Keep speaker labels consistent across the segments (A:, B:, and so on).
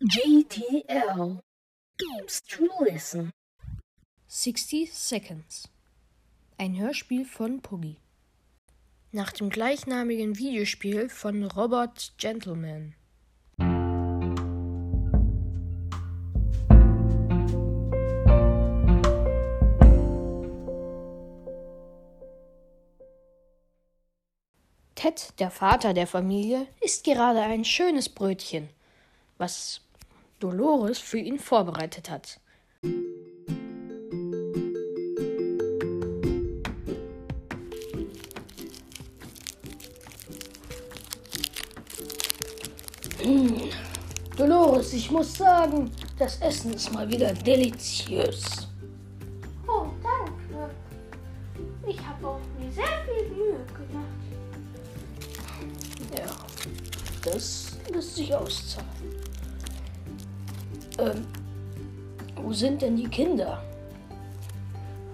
A: GTL Games to Listen.
B: 60 Seconds. Ein Hörspiel von Puggy. Nach dem gleichnamigen Videospiel von Robert Gentleman. Ted, der Vater der Familie, isst gerade ein schönes Brötchen, was Dolores für ihn vorbereitet hat. Hm. Dolores, ich muss sagen, das Essen ist mal wieder deliziös.
C: Oh, danke. Ich habe auch mir sehr viel Mühe gemacht.
B: Ja, das lässt sich auszahlen. Ähm, wo sind denn die Kinder?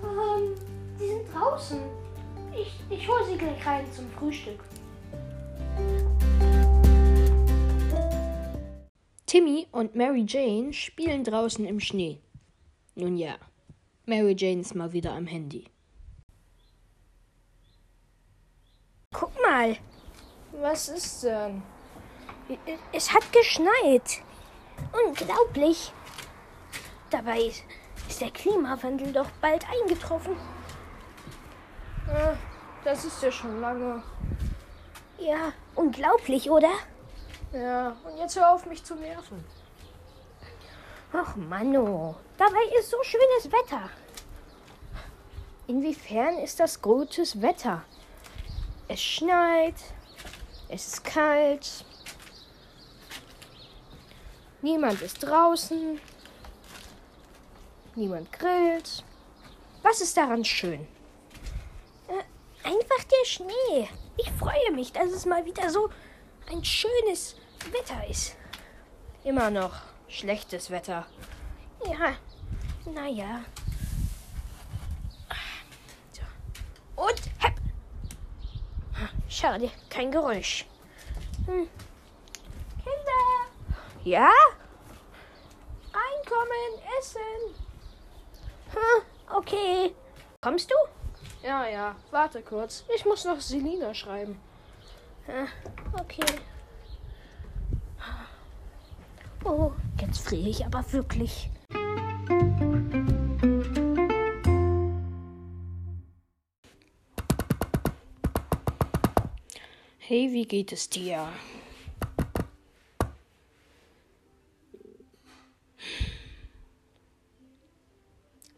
C: Ähm, die sind draußen. Ich, ich hole sie gleich rein zum Frühstück.
B: Timmy und Mary Jane spielen draußen im Schnee. Nun ja, Mary Jane ist mal wieder am Handy.
D: Guck mal. Was ist denn? Es hat geschneit. Unglaublich. Dabei ist der Klimawandel doch bald eingetroffen.
B: Das ist ja schon lange.
D: Ja, unglaublich, oder?
B: Ja, und jetzt hör auf, mich zu nerven.
D: Ach, Manno, dabei ist so schönes Wetter. Inwiefern ist das gutes Wetter? Es schneit, es ist kalt, niemand ist draußen, niemand grillt. Was ist daran schön? Äh, einfach der Schnee. Ich freue mich, dass es mal wieder so ein schönes Wetter ist.
B: Immer noch schlechtes Wetter.
D: Ja, naja. Und hepp. Schade, kein Geräusch. Hm. Ja? Reinkommen, essen. Hm, okay. Kommst du?
B: Ja, ja, warte kurz. Ich muss noch Selina schreiben.
D: Ja, okay. Oh, jetzt friere ich aber wirklich.
B: Hey, wie geht es dir?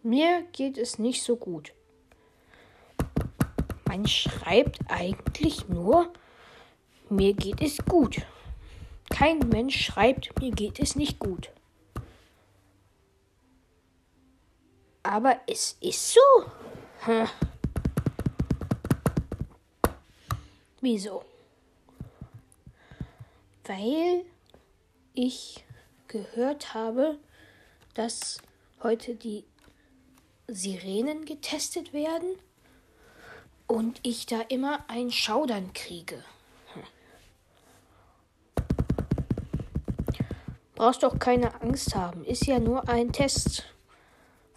B: Mir geht es nicht so gut. Man schreibt eigentlich nur, mir geht es gut. Kein Mensch schreibt, mir geht es nicht gut. Aber es ist so. Hm. Wieso? Weil ich gehört habe, dass heute die Sirenen getestet werden und ich da immer ein Schaudern kriege. Brauchst doch keine Angst haben, ist ja nur ein Test.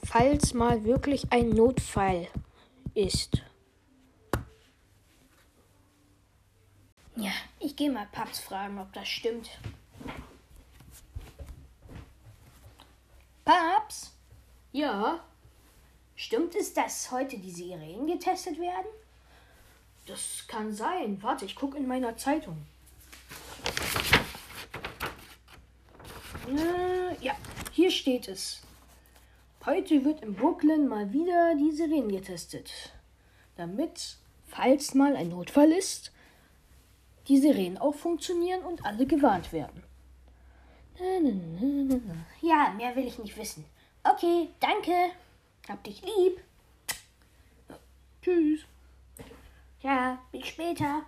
B: Falls mal wirklich ein Notfall ist.
D: Ja, ich gehe mal Paps fragen, ob das stimmt. Paps?
B: Ja,
D: Stimmt es, dass heute die Sirenen getestet werden?
B: das kann sein. Warte, ich gucke in meiner Zeitung. Äh, ja, hier steht es. Heute wird in Brooklyn mal wieder die Sirenen getestet. Damit, falls mal ein Notfall ist, die Sirenen auch funktionieren und alle gewarnt werden.
D: Ja, mehr will ich nicht wissen. Okay, danke. Hab dich lieb.
B: Tschüss.
D: Ja, bis später.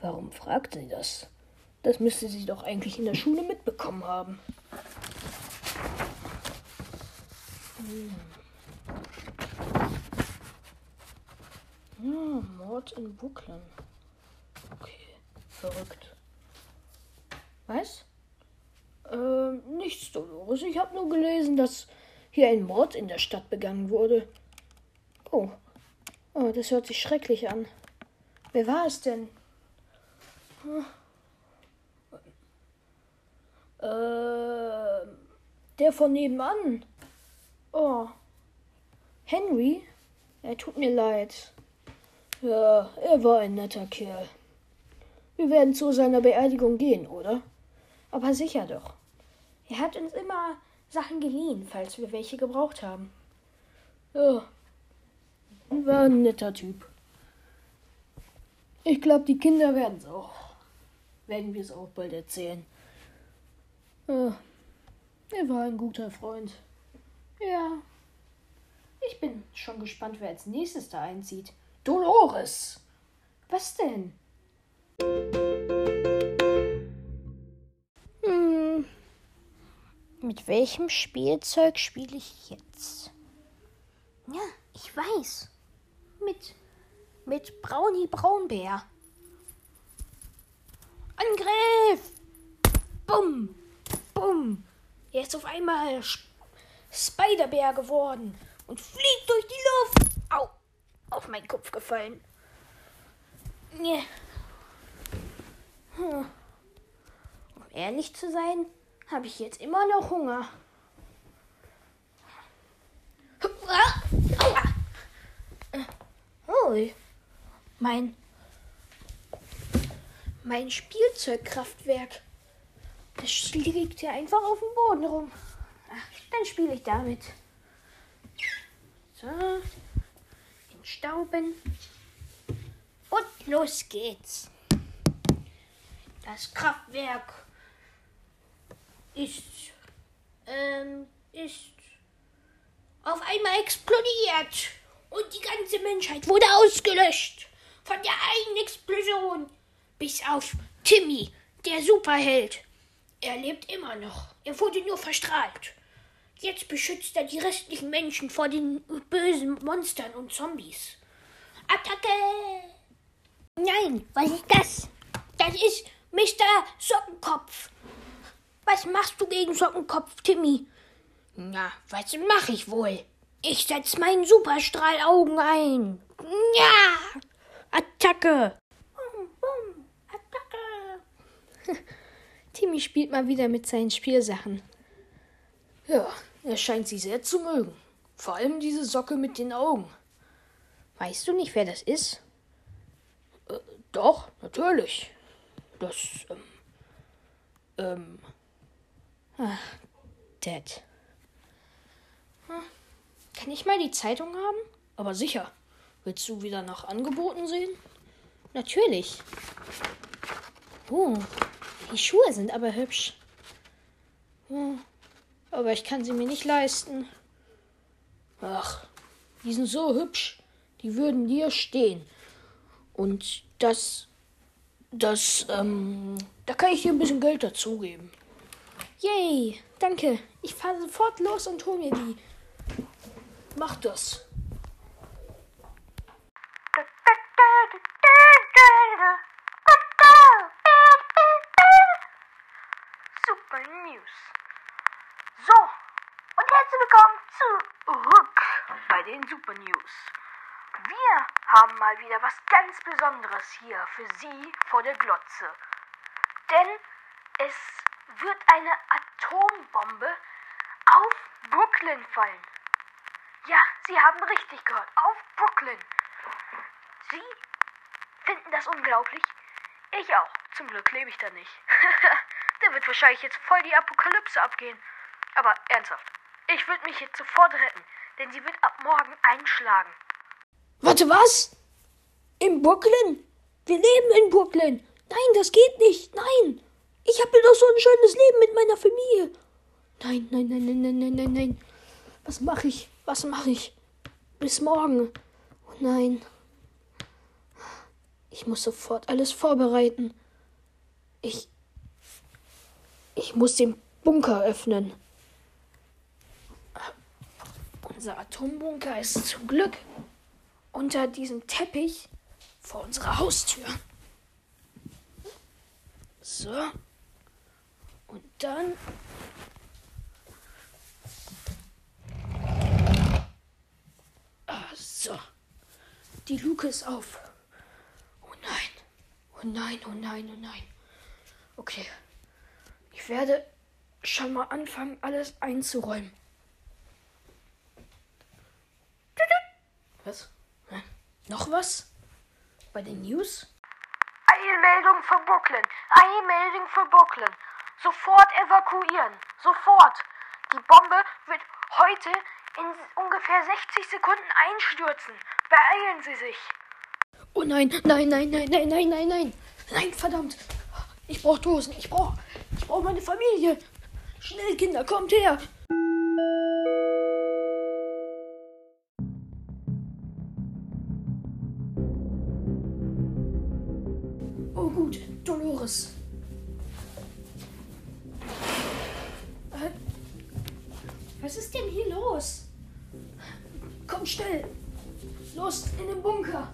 B: Warum fragt sie das? Das müsste sie doch eigentlich in der Schule mitbekommen haben. Hm. Ja, Mord in Brooklyn. Okay, verrückt. Was? Ähm, nichts, Dolores. Ich habe nur gelesen, dass hier ein Mord in der Stadt begangen wurde. Oh. Oh, das hört sich schrecklich an. Wer war es denn? Äh, der von nebenan. Oh. Henry? Er tut mir leid. Ja, er war ein netter Kerl. Wir werden zu seiner Beerdigung gehen, oder? Aber sicher doch. Er hat uns immer Sachen geliehen, falls wir welche gebraucht haben. Ja, war ein netter Typ. Ich glaube, die Kinder werden es auch. Werden wir es auch bald erzählen. Ja, er war ein guter Freund. Ja. Ich bin schon gespannt, wer als nächstes da einzieht. Dolores! Was denn?
D: Mit welchem Spielzeug spiele ich jetzt? Ja, ich weiß. Mit mit Brownie Braunbär. Angriff! Bumm! Bumm! Er ist auf einmal Spiderbär geworden und fliegt durch die Luft. Au! Auf meinen Kopf gefallen. Hm. Um ehrlich zu sein, habe ich jetzt immer noch Hunger. Oh, mein mein Spielzeugkraftwerk. Das liegt ja einfach auf dem Boden rum. Ach, dann spiele ich damit. So, den Stauben. Und los geht's. Das Kraftwerk ist, ähm, ist auf einmal explodiert und die ganze Menschheit wurde ausgelöscht von der einen Explosion. Bis auf Timmy, der Superheld. Er lebt immer noch. Er wurde nur verstrahlt. Jetzt beschützt er die restlichen Menschen vor den bösen Monstern und Zombies. Attacke! Nein, was ist das? Das ist Mr. Sockenkopf. Was machst du gegen Sockenkopf, Timmy? Na, was mache ich wohl? Ich setz meinen Superstrahlaugen ein. Ja! Attacke! Attacke!
B: Timmy spielt mal wieder mit seinen Spielsachen. Ja, er scheint sie sehr zu mögen. Vor allem diese Socke mit den Augen. Weißt du nicht, wer das ist? Äh, doch, natürlich. Das, ähm, ähm, ach, Dad. Hm. Kann ich mal die Zeitung haben? Aber sicher. Willst du wieder nach Angeboten sehen? Natürlich. Oh, die Schuhe sind aber hübsch. Oh, aber ich kann sie mir nicht leisten. Ach, die sind so hübsch. Die würden dir stehen. Und das, das, ähm, da kann ich dir ein bisschen Geld dazugeben. Yay, danke. Ich fahre sofort los und hol mir die. Mach das.
C: Super News. So, und herzlich willkommen zurück bei den Super News. Wir haben mal wieder was ganz Besonderes hier für Sie vor der Glotze. Denn es wird eine Atombombe auf Brooklyn fallen. Ja, Sie haben richtig gehört. Auf Brooklyn. Sie finden das unglaublich? Ich auch. Zum Glück lebe ich da nicht. da wird wahrscheinlich jetzt voll die Apokalypse abgehen. Aber ernsthaft, ich würde mich jetzt sofort retten, denn sie wird ab morgen einschlagen.
B: Warte, was? In Brooklyn? Wir leben in Brooklyn. Nein, das geht nicht. Nein. Ich habe doch so ein schönes Leben mit meiner Familie. Nein, nein, nein, nein, nein, nein, nein, nein. Was mache ich? Was mache ich? Bis morgen. Oh nein. Ich muss sofort alles vorbereiten. Ich. Ich muss den Bunker öffnen. Unser Atombunker ist zum Glück unter diesem Teppich vor unserer Haustür. So. Und dann. Ah, so. Die Luke ist auf. Oh nein. Oh nein, oh nein, oh nein. Okay. Ich werde schon mal anfangen, alles einzuräumen. Was? Hä? Noch was? Bei den News?
C: Eilmeldung für Brooklyn. Eilmeldung für Brooklyn. Sofort evakuieren. Sofort. Die Bombe wird heute in ungefähr 60 Sekunden einstürzen. Beeilen Sie sich.
B: Oh nein, nein, nein, nein, nein, nein, nein, nein. Nein, verdammt. Ich brauche Dosen. Ich brauche ich brauch meine Familie. Schnell, Kinder, kommt her. Oh gut, Dolores. Was ist denn hier los? Komm schnell. Los, in den Bunker.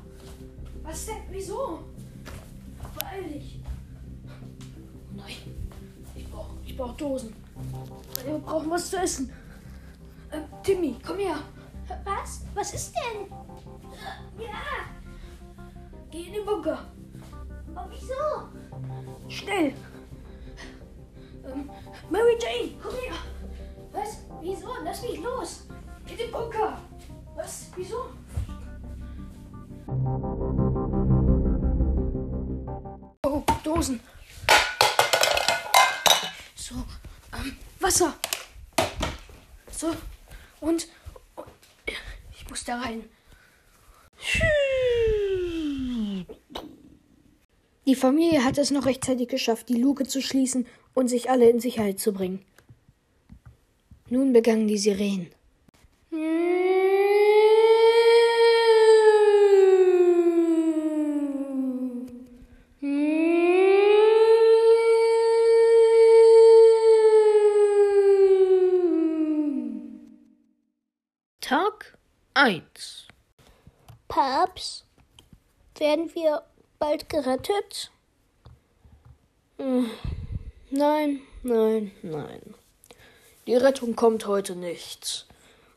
B: Was denn? Wieso? Beeil dich. Oh nein. Ich brauche ich brauch Dosen. Wir brauchen was zu essen. Äh, Timmy, komm her.
D: Was? Was ist denn? Ja,
B: Geh in den Bunker.
D: aber wieso?
B: Schnell. Ähm, Mary Jane, komm her. Was? Wieso? Lass mich los. Den Bunker. Was? Wieso? Oh, Dosen. So, ähm, Wasser. So, und, und ich muss da rein. Die Familie hat es noch rechtzeitig geschafft, die Luke zu schließen und sich alle in Sicherheit zu bringen. Nun begannen die Sirenen. Tag 1
D: Paps, werden wir bald gerettet?
B: Hm. Nein, nein, nein. Die Rettung kommt heute nicht.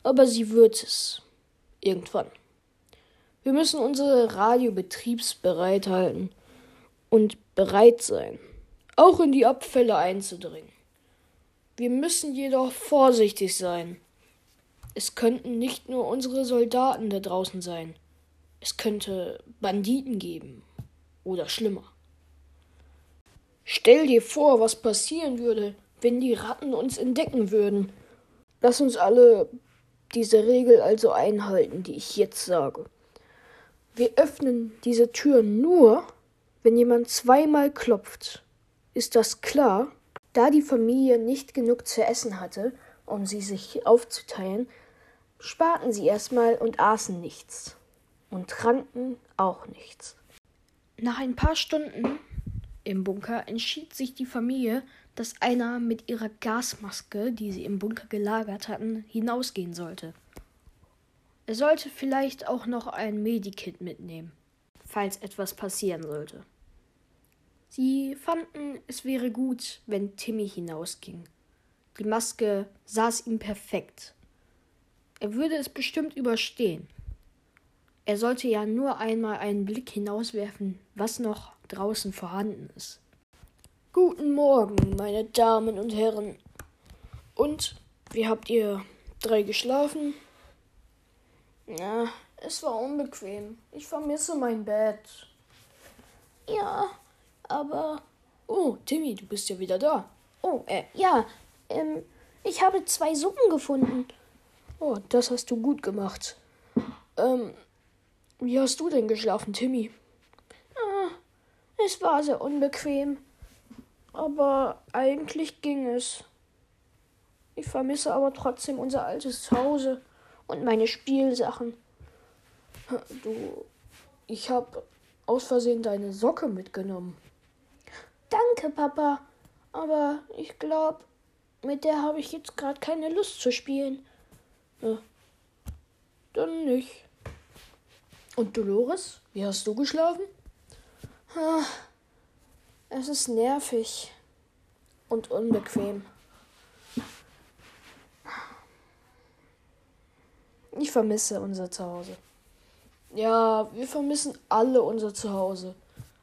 B: Aber sie wird es. Irgendwann. Wir müssen unsere Radio betriebsbereit halten und bereit sein, auch in die Abfälle einzudringen. Wir müssen jedoch vorsichtig sein. Es könnten nicht nur unsere Soldaten da draußen sein. Es könnte Banditen geben. Oder schlimmer. Stell dir vor, was passieren würde, wenn die Ratten uns entdecken würden. Lass uns alle diese Regel also einhalten, die ich jetzt sage. Wir öffnen diese Tür nur, wenn jemand zweimal klopft. Ist das klar? Da die Familie nicht genug zu essen hatte, um sie sich aufzuteilen, sparten sie erstmal und aßen nichts und tranken auch nichts. Nach ein paar Stunden im Bunker entschied sich die Familie, dass einer mit ihrer Gasmaske, die sie im Bunker gelagert hatten, hinausgehen sollte. Er sollte vielleicht auch noch ein Medikit mitnehmen, falls etwas passieren sollte. Sie fanden, es wäre gut, wenn Timmy hinausging. Die Maske saß ihm perfekt. Er würde es bestimmt überstehen. Er sollte ja nur einmal einen Blick hinauswerfen, was noch draußen vorhanden ist. Guten Morgen, meine Damen und Herren. Und wie habt ihr drei geschlafen? Ja, es war unbequem. Ich vermisse mein Bett.
D: Ja, aber.
B: Oh, Timmy, du bist ja wieder da.
D: Oh, äh, ja. Ähm, ich habe zwei Suppen gefunden.
B: Oh, das hast du gut gemacht. Ähm, wie hast du denn geschlafen, Timmy?
D: Ah, es war sehr unbequem.
B: Aber eigentlich ging es. Ich vermisse aber trotzdem unser altes Zuhause und meine Spielsachen. Du, ich habe aus Versehen deine Socke mitgenommen.
D: Danke, Papa.
B: Aber ich glaube, mit der habe ich jetzt gerade keine Lust zu spielen. Ja, dann nicht. Und Dolores, wie hast du geschlafen?
D: Ah, es ist nervig.
B: und unbequem. Ich vermisse unser Zuhause. Ja, wir vermissen alle unser Zuhause.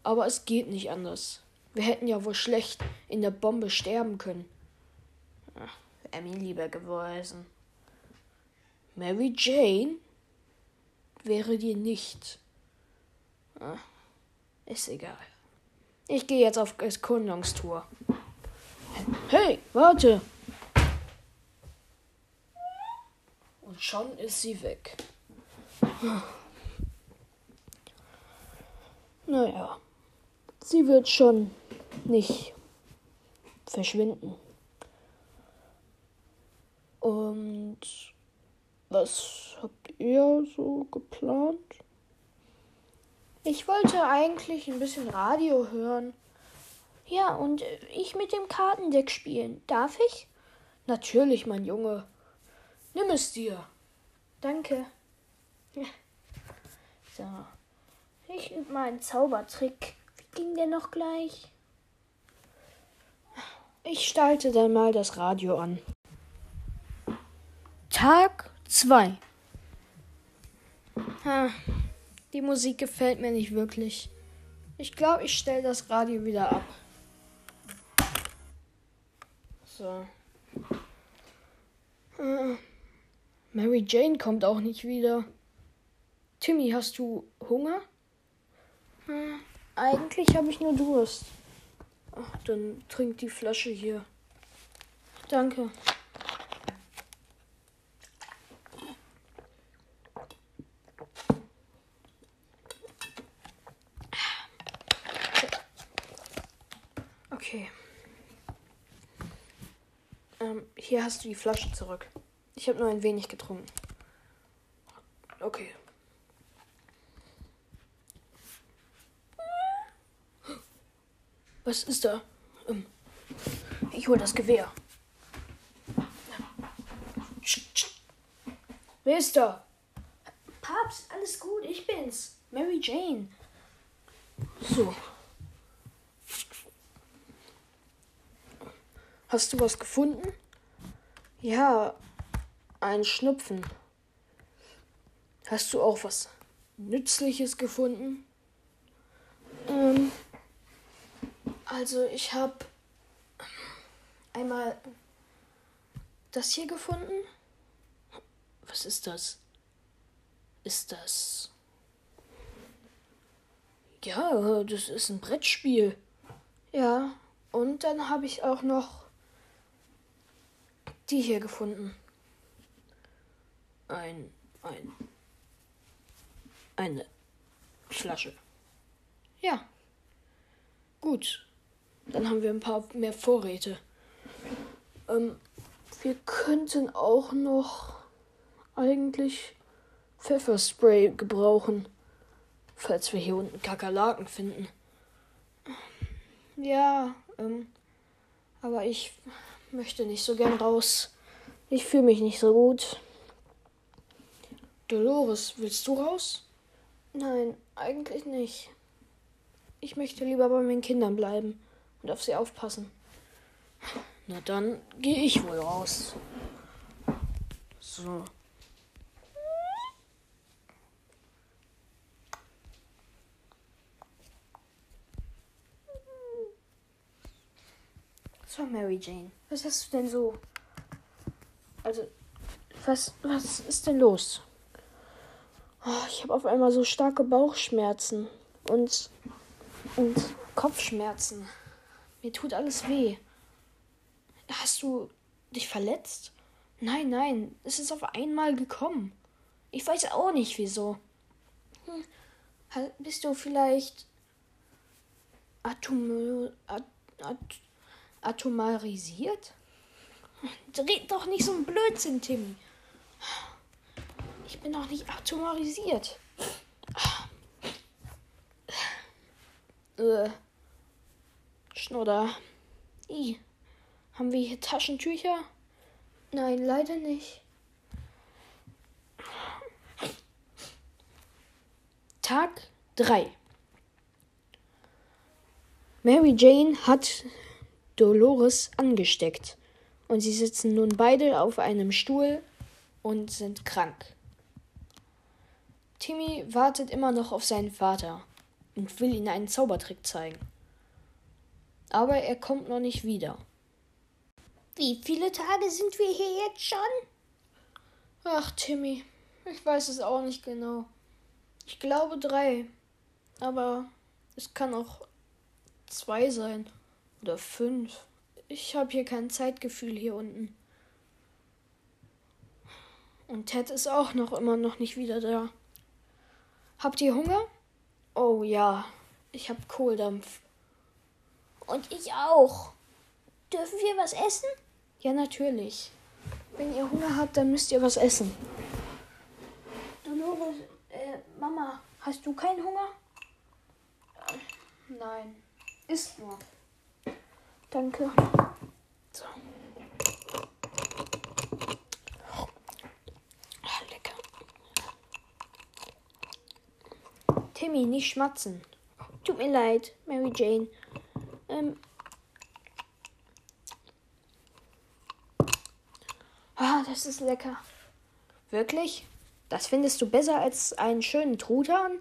B: Aber es geht nicht anders. Wir hätten ja wohl schlecht in der Bombe sterben können. Wäre mir lieber gewesen. Mary Jane wäre dir nicht. Ah, ist egal. Ich gehe jetzt auf Erkundungstour. Hey, warte! Und schon ist sie weg. Naja, sie wird schon nicht verschwinden. Und was habt ihr so geplant? Ich wollte eigentlich ein bisschen Radio hören. Ja, und ich mit dem Kartendeck spielen. Darf ich? Natürlich, mein Junge. Nimm es dir. Danke. So. Ich übe mal einen Zaubertrick. Wie ging der noch gleich? Ich stalte dann mal das Radio an. Tag 2. Die Musik gefällt mir nicht wirklich. Ich glaube, ich stelle das Radio wieder ab. So. Äh, Mary Jane kommt auch nicht wieder. Timmy, hast du Hunger? Hm, eigentlich habe ich nur Durst. Ach, dann trink die Flasche hier. Danke. Okay. Ähm, hier hast du die Flasche zurück. Ich habe nur ein wenig getrunken. Okay. Was ist da? Ähm, ich hole das Gewehr. Wer ist da? Papst, alles gut, ich bin's. Mary Jane. So. Hast du was gefunden? Ja, ein Schnupfen. Hast du auch was Nützliches gefunden? Ähm, also ich habe einmal das hier gefunden. Was ist das? Ist das... Ja, das ist ein Brettspiel. Ja, und dann habe ich auch noch die hier gefunden. Ein, ein, eine Flasche. Ja. Gut. Dann haben wir ein paar mehr Vorräte. Ähm, wir könnten auch noch eigentlich Pfefferspray gebrauchen, falls wir hier unten Kakerlaken finden. Ja, ähm, aber ich möchte nicht so gern raus. Ich fühle mich nicht so gut. Dolores, willst du raus? Nein, eigentlich nicht. Ich möchte lieber bei meinen Kindern bleiben und auf sie aufpassen. Na dann gehe ich wohl raus. So. So, Mary Jane, was hast du denn so? Also, was, was ist denn los? Oh, ich habe auf einmal so starke Bauchschmerzen und, und Kopfschmerzen. Mir tut alles weh. Hast du dich verletzt? Nein, nein, es ist auf einmal gekommen. Ich weiß auch nicht wieso. Hm. Bist du vielleicht Atom, at, at, atomarisiert? Red doch nicht so ein Blödsinn, Timmy. Ich bin doch nicht atomarisiert. Äh. Schnodder. I. Haben wir hier Taschentücher? Nein, leider nicht. Tag 3. Mary Jane hat Dolores angesteckt. Und sie sitzen nun beide auf einem Stuhl und sind krank. Timmy wartet immer noch auf seinen Vater und will ihm einen Zaubertrick zeigen. Aber er kommt noch nicht wieder.
D: Wie viele Tage sind wir hier jetzt schon?
B: Ach, Timmy, ich weiß es auch nicht genau. Ich glaube drei. Aber es kann auch zwei sein. Oder fünf. Ich habe hier kein Zeitgefühl hier unten. Und Ted ist auch noch immer noch nicht wieder da. Habt ihr Hunger? Oh ja, ich hab Kohldampf.
D: Und ich auch. Dürfen wir was essen?
B: Ja, natürlich. Wenn ihr Hunger habt, dann müsst ihr was essen. Dolores, äh, Mama, hast du keinen Hunger? Nein. Isst nur. Danke. So. Ah, lecker. Timmy, nicht schmatzen. Tut mir leid, Mary Jane. Ähm. Ah, das ist lecker. Wirklich? Das findest du besser als einen schönen Truthahn?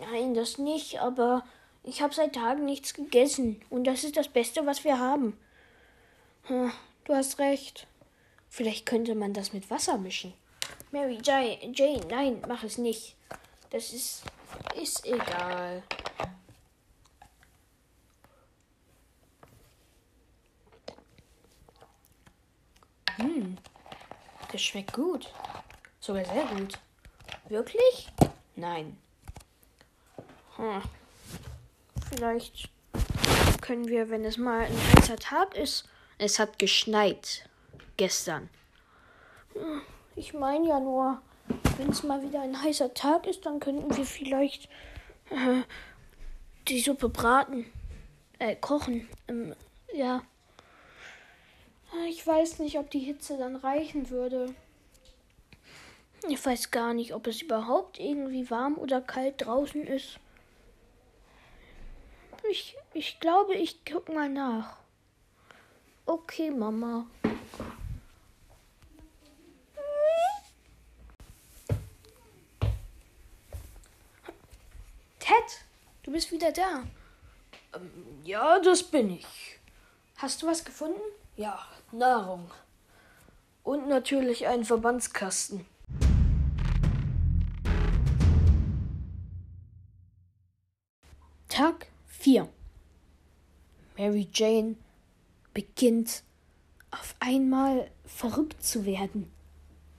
B: Nein, das nicht, aber ich habe seit Tagen nichts gegessen und das ist das Beste, was wir haben. Hm, du hast recht. Vielleicht könnte man das mit Wasser mischen. Mary Jane, nein, mach es nicht. Das ist ist egal. Hm, das schmeckt gut. Sogar sehr gut. Wirklich? Nein. Hm. Vielleicht können wir, wenn es mal ein heißer Tag ist, es hat geschneit gestern. Hm, ich meine ja nur, wenn es mal wieder ein heißer Tag ist, dann könnten wir vielleicht äh, die Suppe braten, äh, kochen. Ähm, ja. Ich weiß nicht, ob die Hitze dann reichen würde. Ich weiß gar nicht, ob es überhaupt irgendwie warm oder kalt draußen ist. Ich, ich glaube, ich guck mal nach. Okay, Mama. Ted, du bist wieder da. Ähm, ja, das bin ich. Hast du was gefunden? Ja, Nahrung. Und natürlich einen Verbandskasten. Mary Jane beginnt auf einmal verrückt zu werden.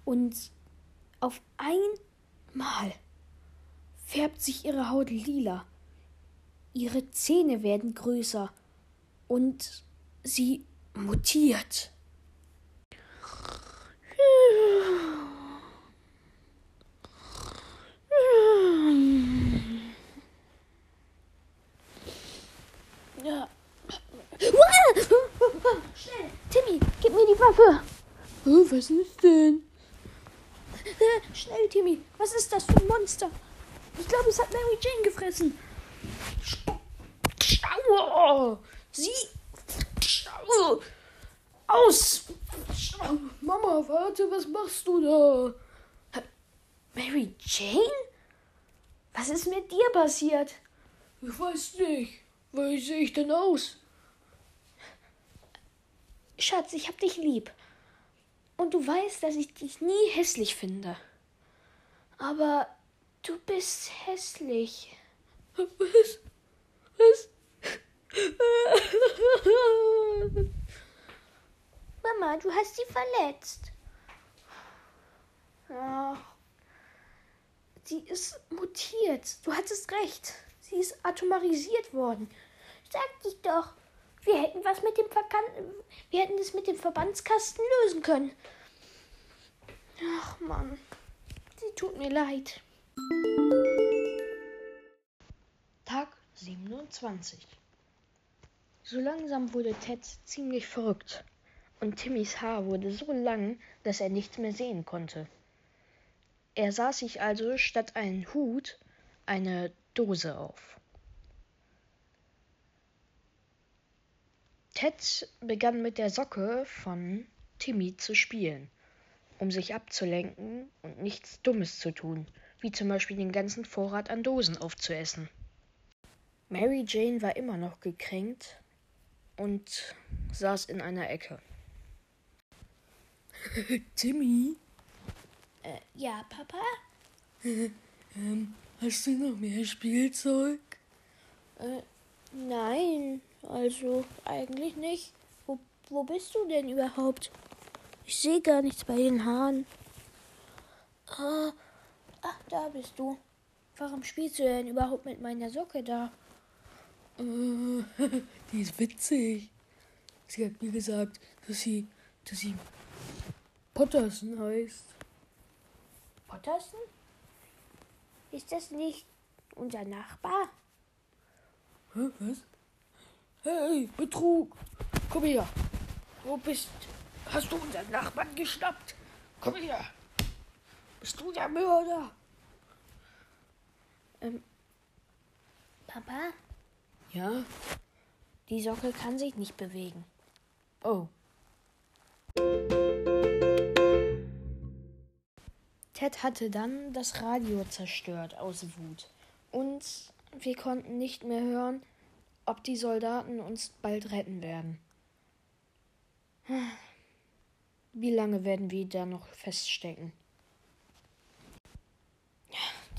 B: Und auf einmal färbt sich ihre Haut lila. Ihre Zähne werden größer und sie mutiert. Ja. Schnell, Timmy, gib mir die Waffe. Oh, was ist denn? Schnell, Timmy, was ist das für ein Monster? Ich glaube, es hat Mary Jane gefressen. Schau! Sie! Schau! Aus! Schau. Mama, warte, was machst du da? Mary Jane? Was ist mit dir passiert? Ich weiß nicht. Wie sehe ich denn aus? Schatz, ich hab dich lieb. Und du weißt, dass ich dich nie hässlich finde. Aber du bist hässlich. Was? Was? Mama, du hast sie verletzt. Ja. Sie ist mutiert. Du hattest recht. Sie ist atomarisiert worden. Sag ich doch. Wir hätten was mit dem Verkan Wir hätten es mit dem Verbandskasten lösen können. Ach Mann. Sie tut mir leid. Tag 27. So langsam wurde Ted ziemlich verrückt. Und Timmys Haar wurde so lang, dass er nichts mehr sehen konnte. Er saß sich also statt einen Hut eine Dose auf. Ted begann mit der Socke von Timmy zu spielen, um sich abzulenken und nichts Dummes zu tun, wie zum Beispiel den ganzen Vorrat an Dosen aufzuessen. Mary Jane war immer noch gekränkt und saß in einer Ecke. Timmy,
D: Äh, ja, Papa?
B: ähm, hast du noch mehr Spielzeug?
D: Äh, nein, also eigentlich nicht. Wo, wo bist du denn überhaupt? Ich sehe gar nichts bei den Haaren. Ah, ach, da bist du. Warum spielst du denn überhaupt mit meiner Socke da?
B: Äh, die ist witzig. Sie hat mir gesagt, dass sie, dass sie Potterson heißt.
D: Potterson? Ist das nicht unser Nachbar?
B: Hä, was? Hey, Betrug! Komm her! Wo bist Hast du unseren Nachbarn geschnappt? Komm her! Bist du der Mörder?
D: Ähm, Papa,
B: Ja?
D: die Socke kann sich nicht bewegen.
B: Oh. Ted hatte dann das Radio zerstört aus Wut. Und wir konnten nicht mehr hören, ob die Soldaten uns bald retten werden. Wie lange werden wir da noch feststecken?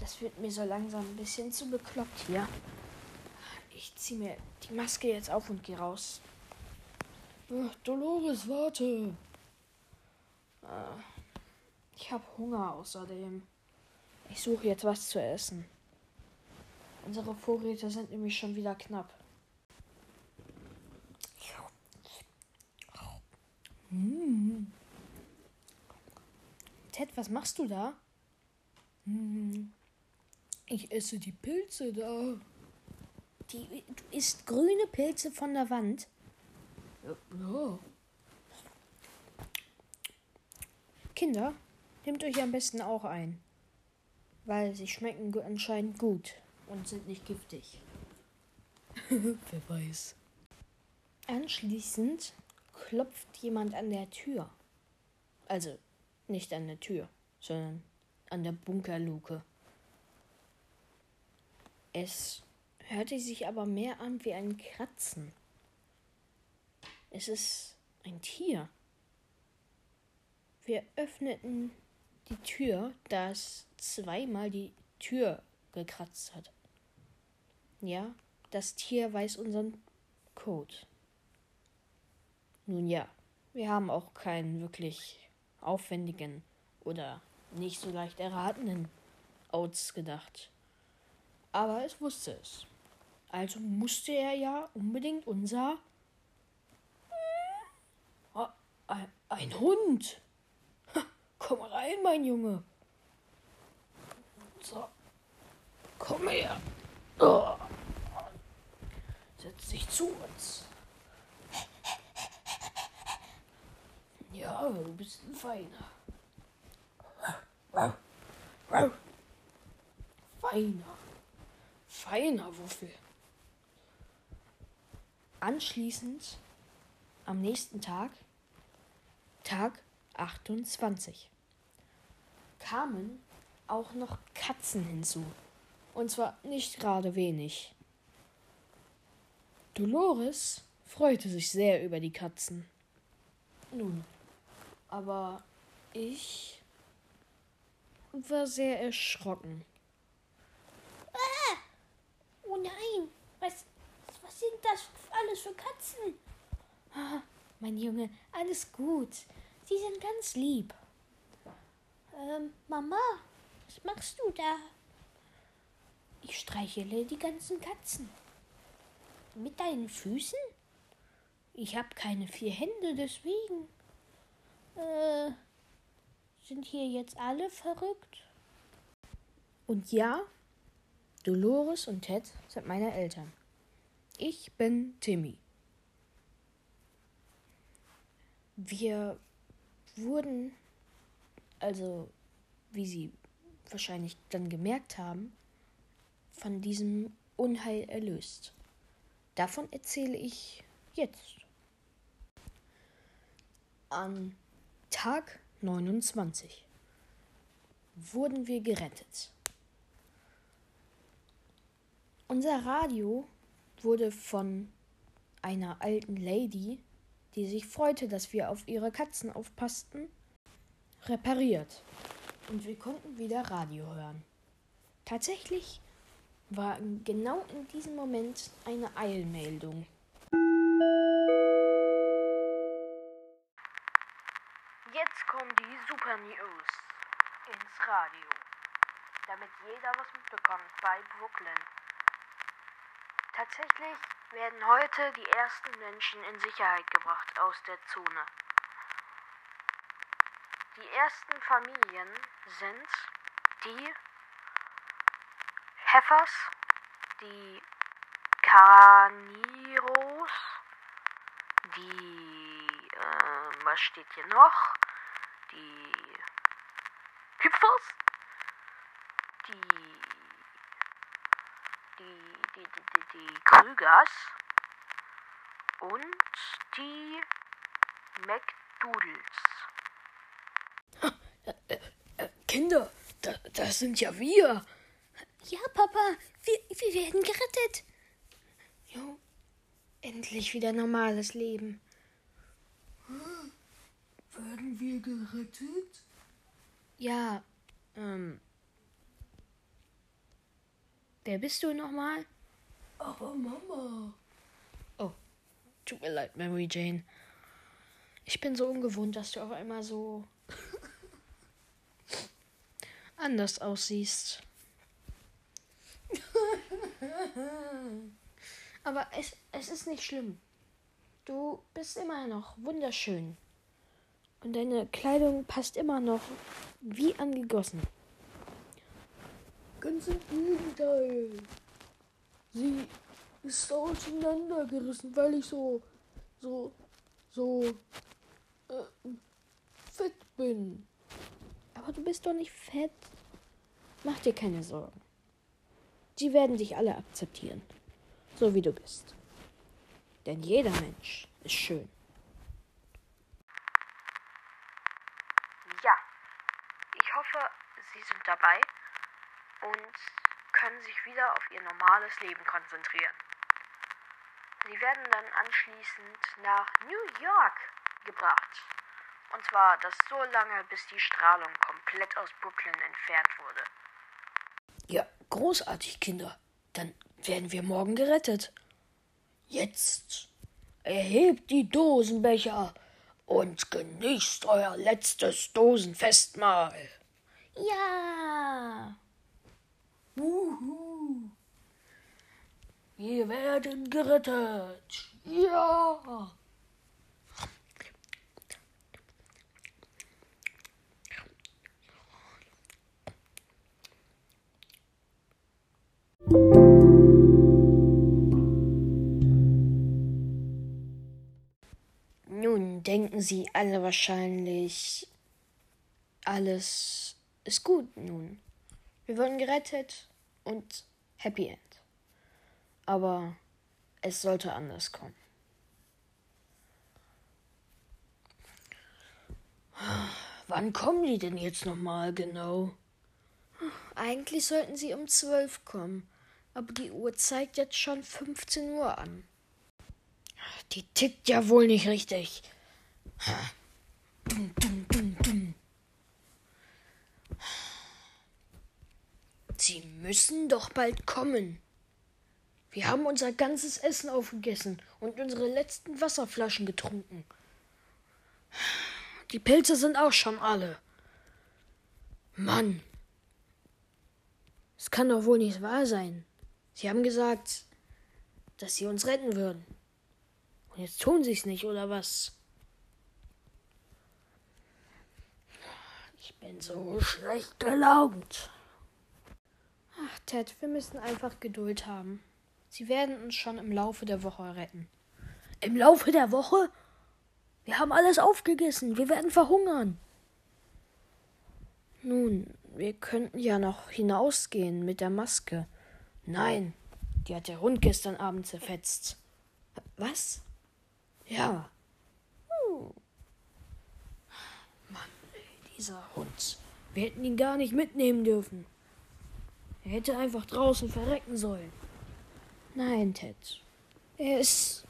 B: Das wird mir so langsam ein bisschen zu bekloppt hier. Ich ziehe mir die Maske jetzt auf und gehe raus. Ach, Dolores, warte. Äh, Ich habe Hunger außerdem. Ich suche jetzt was zu essen. Unsere Vorräte sind nämlich schon wieder knapp. Mm. Ted, was machst du da? Mm. Ich esse die Pilze da. Die, du isst grüne Pilze von der Wand? Ja. Kinder, nehmt euch am besten auch ein. Weil sie schmecken anscheinend gut und sind nicht giftig. Wer weiß. Anschließend klopft jemand an der Tür. Also nicht an der Tür, sondern an der Bunkerluke. Es hörte sich aber mehr an wie ein Kratzen. Es ist ein Tier. Wir öffneten die Tür, da es zweimal die Tür gekratzt hat. Ja, das Tier weiß unseren Code. Nun ja, wir haben auch keinen wirklich aufwendigen oder nicht so leicht erratenen Outs gedacht. Aber es wusste es. Also musste er ja unbedingt unser Ah, ein, ein Hund. Komm rein, mein Junge. So. Komm her. Oh. Setz dich zu uns. Ja, du bist ein Feiner. Feiner. Feiner Wuffel. Anschließend, am nächsten Tag, Tag 28, kamen auch noch Katzen hinzu. Und zwar nicht gerade wenig. Dolores freute sich sehr über die Katzen. Nun, aber ich war sehr erschrocken.
D: Oh nein, was, was sind das alles für Katzen?
B: Ah, mein Junge, alles gut. Sie sind ganz lieb.
D: Ähm, Mama, was machst du da?
B: Ich streichele die ganzen Katzen.
D: Mit deinen Füßen?
B: Ich habe keine vier Hände, deswegen.
D: Äh, sind hier jetzt alle verrückt?
B: Und ja, Dolores und Ted sind meine Eltern. Ich bin Timmy. Wir wurden, also wie Sie wahrscheinlich dann gemerkt haben, von diesem Unheil erlöst. Davon erzähle ich jetzt. An Tag 29 wurden wir gerettet. Unser Radio wurde von einer alten Lady, die sich freute, dass wir auf ihre Katzen aufpassten, repariert. Und wir konnten wieder Radio hören. Tatsächlich war genau in diesem Moment eine Eilmeldung.
C: Jetzt kommen die Super News ins Radio, damit jeder was mitbekommt bei Brooklyn. Tatsächlich werden heute die ersten Menschen in Sicherheit gebracht aus der Zone. Die ersten Familien sind die Heffers, die Caniros, die, äh, was steht hier noch? Die Hüpfers, die, die, die, die, die, die Krügers und die McDoodles.
B: Kinder, da, das sind ja wir.
D: Ja, Papa, wir, wir werden gerettet.
B: Jo, endlich wieder normales Leben.
E: Wir gerettet?
B: Ja, ähm. Wer bist du nochmal?
E: Aber Mama.
B: Oh, tut mir leid, Mary Jane. Ich bin so ungewohnt, dass du auf einmal so anders aussiehst. Aber es, es ist nicht schlimm. Du bist immer noch wunderschön. Und deine Kleidung passt immer noch wie angegossen.
E: Ganz im Gegenteil. Sie ist auseinandergerissen, weil ich so, so, so äh, fett bin.
B: Aber du bist doch nicht fett. Mach dir keine Sorgen. Sie werden dich alle akzeptieren, so wie du bist. Denn jeder Mensch ist schön.
C: Ja, ich hoffe, Sie sind dabei und können sich wieder auf Ihr normales Leben konzentrieren. Sie werden dann anschließend nach New York gebracht. Und zwar das so lange, bis die Strahlung komplett aus Brooklyn entfernt wurde.
B: Ja, großartig, Kinder. Dann werden wir morgen gerettet. Jetzt erhebt die Dosenbecher und genießt euer letztes Dosenfestmahl. Ja.
E: Wuhu. Wir werden gerettet. Ja.
B: Nun denken Sie alle wahrscheinlich, alles ist gut nun. Wir wurden gerettet und Happy End. Aber es sollte anders kommen.
E: Wann kommen die denn jetzt nochmal genau?
B: Eigentlich sollten sie um zwölf kommen, aber die Uhr zeigt jetzt schon 15 Uhr an.
E: Die tickt ja wohl nicht richtig. Sie müssen doch bald kommen. Wir haben unser ganzes Essen aufgegessen und unsere letzten Wasserflaschen getrunken. Die Pilze sind auch schon alle. Mann. Es kann doch wohl nicht wahr sein. Sie haben gesagt, dass sie uns retten würden. Und jetzt tun sie es nicht, oder was? Ich bin so schlecht gelaunt.
B: Ach, Ted, wir müssen einfach Geduld haben. Sie werden uns schon im Laufe der Woche retten.
E: Im Laufe der Woche? Wir haben alles aufgegessen. Wir werden verhungern.
B: Nun, wir könnten ja noch hinausgehen mit der Maske.
E: Nein, die hat der Hund gestern Abend zerfetzt.
B: Was?
E: Ja.
B: Dieser Hund. Wir hätten ihn gar nicht mitnehmen dürfen. Er hätte einfach draußen verrecken sollen. Nein, Ted. Er ist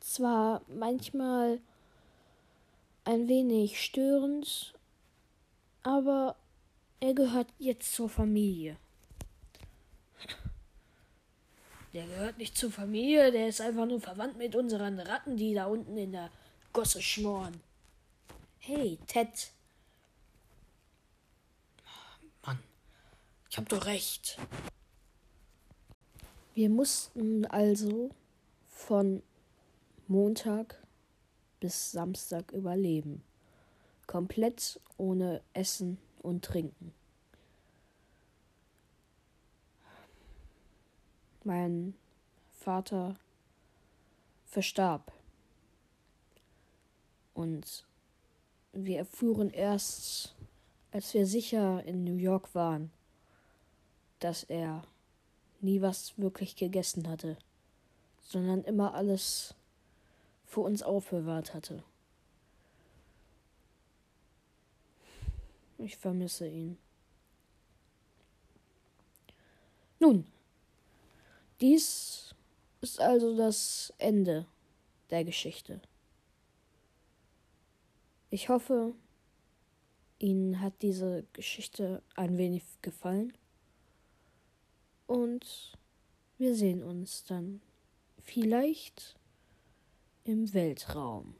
B: zwar manchmal ein wenig störend, aber er gehört jetzt zur Familie. Der gehört nicht zur Familie, der ist einfach nur verwandt mit unseren Ratten, die da unten in der Gosse schmoren. Hey, Ted. Ich hab doch recht. Wir mussten also von Montag bis Samstag überleben. Komplett ohne Essen und Trinken. Mein Vater verstarb. Und wir erfuhren erst, als wir sicher in New York waren, dass er nie was wirklich gegessen hatte, sondern immer alles für uns aufbewahrt hatte. Ich vermisse ihn. Nun, dies ist also das Ende der Geschichte. Ich hoffe, Ihnen hat diese Geschichte ein wenig gefallen. Und wir sehen uns dann vielleicht im Weltraum.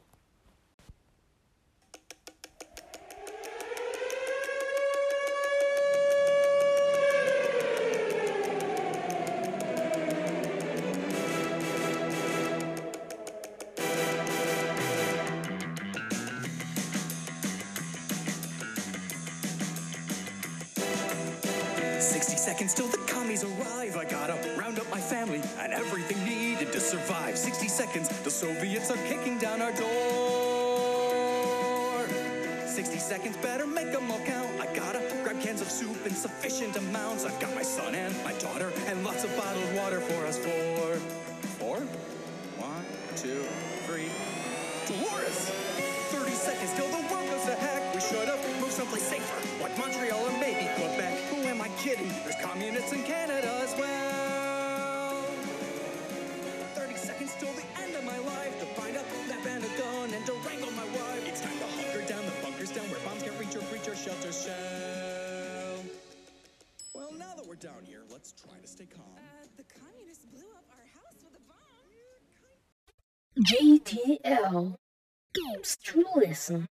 F: Seconds till the commies arrive. I gotta round up my family and everything needed to survive. Sixty seconds, the Soviets are kicking down our door. Sixty seconds, better make them all count. I gotta grab cans of soup in sufficient amounts. I've got my son and my daughter and lots of bottled water for us four. Four? One, two, three. Dolores! 30 seconds till the world goes to heck. We should have moved someplace safer, like Montreal or maybe Quebec. Who kidding? There's communists in Canada as well. 30 seconds till the end of my life to find a map and a gun and to wrangle my wife. It's time to hunker down the bunkers down where bombs can't reach or breach our shelter shell. Well, now that we're down here, let's try to stay calm.
G: Uh, the communists blew up our house with a bomb.
H: GTL. Games to listen.